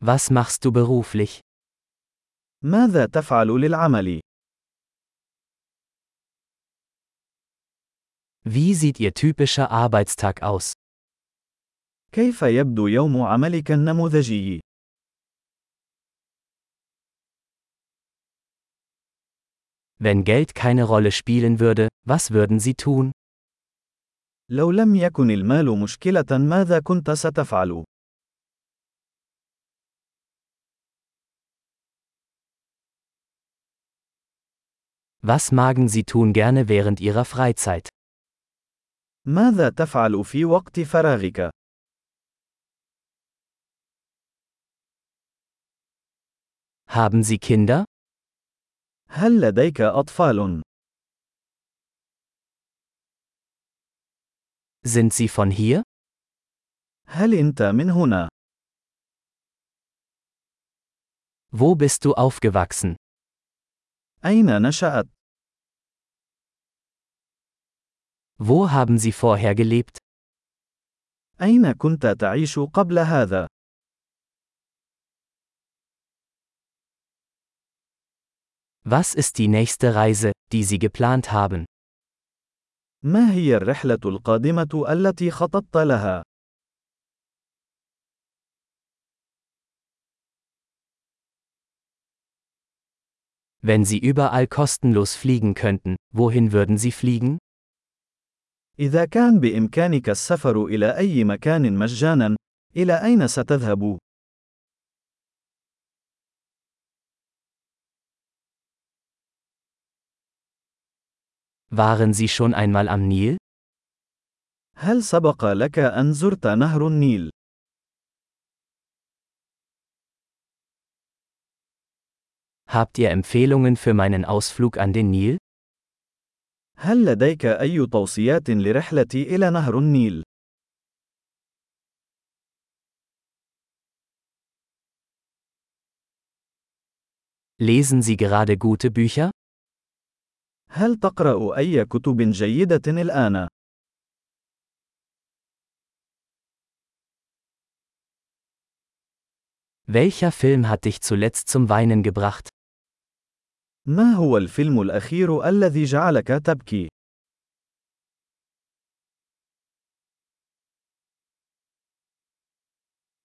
Was machst du beruflich? ماذا تفعل للعمل؟ Wie sieht Ihr typischer Arbeitstag aus? كيف يبدو يوم عملك النموذجي؟ Wenn Geld keine Rolle spielen würde, was würden Sie tun? لو لم يكن المال مشكلة ماذا كنت ستفعل؟ Was magen Sie tun gerne während Ihrer Freizeit? ماذا تفعل في وقت فراغك؟ Haben Sie Kinder? هل لديك أطفال؟ Sind Sie von hier? هل أنت من هنا؟ Wo bist du aufgewachsen? أين نشأت؟ Wo haben Sie vorher gelebt? أين كنت تعيش قبل هذا؟ Was ist die nächste Reise, die Sie geplant haben? ما هي الرحلة القادمة التي خططت لها؟ Wenn Sie überall kostenlos fliegen könnten, wohin würden Sie fliegen? إذا كان بإمكانك السفر إلى أي مكان مجانا، إلى أين ستذهب؟ Waren Sie schon einmal am Nil? هل سبق لك أن زرت نهر النيل؟ Habt ihr Empfehlungen für meinen Ausflug an den Nil? هل لديك أي توصيات لرحلتي إلى نهر النيل؟ Lesen Sie gerade gute Bücher? هل تقرأ أي كتب جيدة الآن؟ Welcher Film hat dich zuletzt zum Weinen gebracht? ما هو الفيلم الأخير الذي جعلك تبكي؟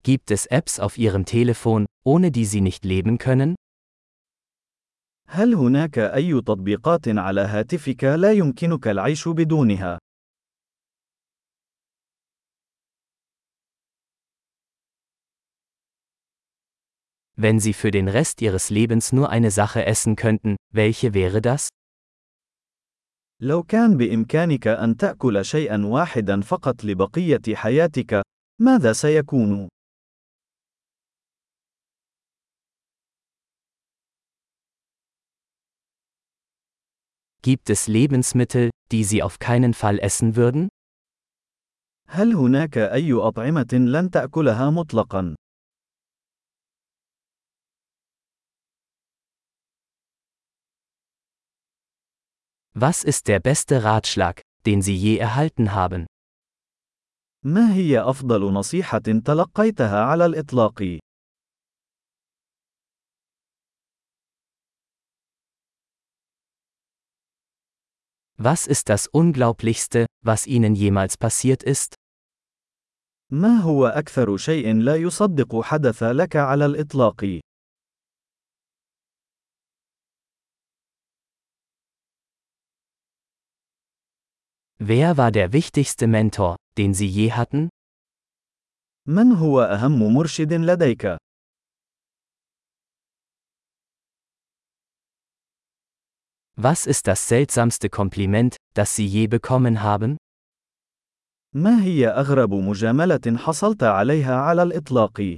Gibt es Apps auf Ihrem Telefon, ohne die Sie nicht leben können? هل هناك أي تطبيقات على هاتفك لا يمكنك العيش بدونها؟ Wenn Sie für den Rest Ihres Lebens nur eine Sache essen könnten, welche wäre das? لو كان بإمكانك أن تأكل شيئا واحدا فقط لبقية حياتك، ماذا سيكون؟ Gibt es Lebensmittel, die Sie auf keinen Fall essen würden? هل هناك أي أطعمة لن تأكلها مطلقا؟ Was ist der beste Ratschlag, den Sie je erhalten haben? ما هي أفضل نصيحة تلقيتها على الإطلاق؟ Was ist das Unglaublichste, was Ihnen jemals passiert ist? ما هو أكثر شيء لا يصدق حدث لك على الإطلاق؟ Wer war der wichtigste Mentor, den Sie je hatten? من هو أهم مرشد لديك؟ Was ist das seltsamste Kompliment, das Sie je bekommen haben? ما هي أغرب مجاملة حصلت عليها على الإطلاق؟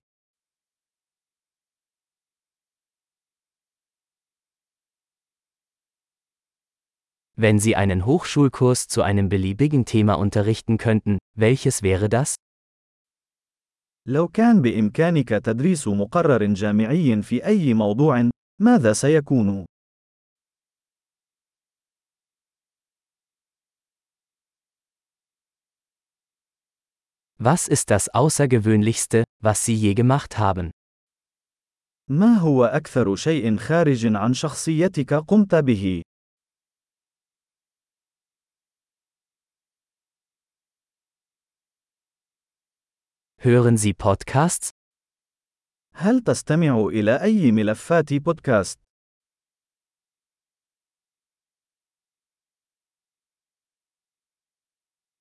Wenn Sie einen Hochschulkurs zu einem beliebigen Thema unterrichten könnten, welches wäre das? لو كان بإمكانك تدريس مقرر جامعي في أي موضوع، ماذا سيكون؟ Was ist das Außergewöhnlichste, was Sie je gemacht haben? ما هو أكثر شيء خارج عن شخصيتك قمت به؟ Hören Sie Podcasts? هل تستمع إلى أي ملفات بودكاست؟